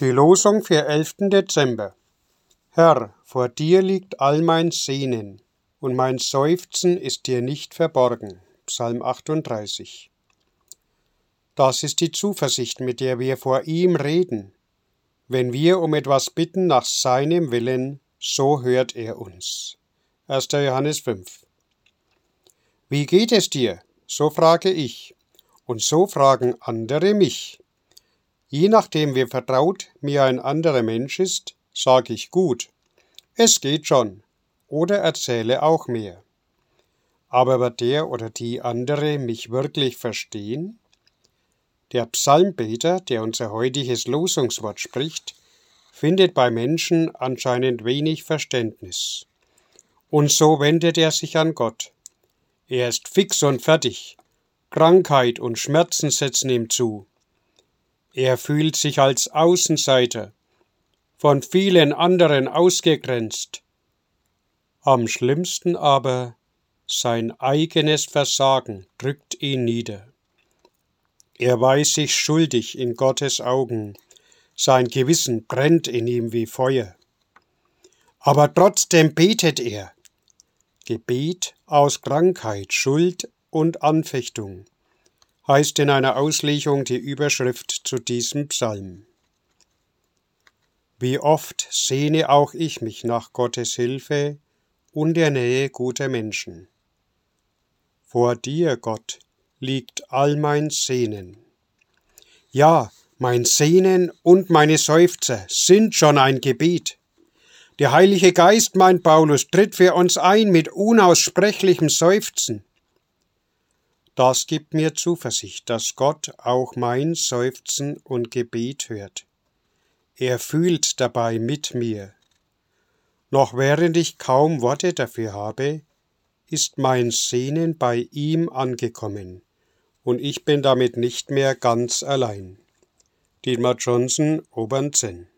Die Losung für 11. Dezember. Herr, vor dir liegt all mein Sehnen, und mein Seufzen ist dir nicht verborgen. Psalm 38. Das ist die Zuversicht, mit der wir vor ihm reden. Wenn wir um etwas bitten nach seinem Willen, so hört er uns. 1. Johannes 5. Wie geht es dir? So frage ich, und so fragen andere mich. Je nachdem, wie vertraut mir ein anderer Mensch ist, sage ich gut, es geht schon, oder erzähle auch mehr. Aber wird der oder die andere mich wirklich verstehen? Der Psalmbeter, der unser heutiges Losungswort spricht, findet bei Menschen anscheinend wenig Verständnis. Und so wendet er sich an Gott. Er ist fix und fertig. Krankheit und Schmerzen setzen ihm zu. Er fühlt sich als Außenseiter, von vielen anderen ausgegrenzt. Am schlimmsten aber sein eigenes Versagen drückt ihn nieder. Er weiß sich schuldig in Gottes Augen, sein Gewissen brennt in ihm wie Feuer. Aber trotzdem betet er. Gebet aus Krankheit, Schuld und Anfechtung heißt in einer Auslegung die Überschrift zu diesem Psalm. Wie oft sehne auch ich mich nach Gottes Hilfe und der Nähe guter Menschen. Vor dir, Gott, liegt all mein Sehnen. Ja, mein Sehnen und meine Seufzer sind schon ein Gebet. Der Heilige Geist, mein Paulus, tritt für uns ein mit unaussprechlichem Seufzen. Das gibt mir Zuversicht, dass Gott auch mein Seufzen und Gebet hört. Er fühlt dabei mit mir. Noch während ich kaum Worte dafür habe, ist mein Sehnen bei ihm angekommen, und ich bin damit nicht mehr ganz allein. Dietmar Johnson, Obernzenn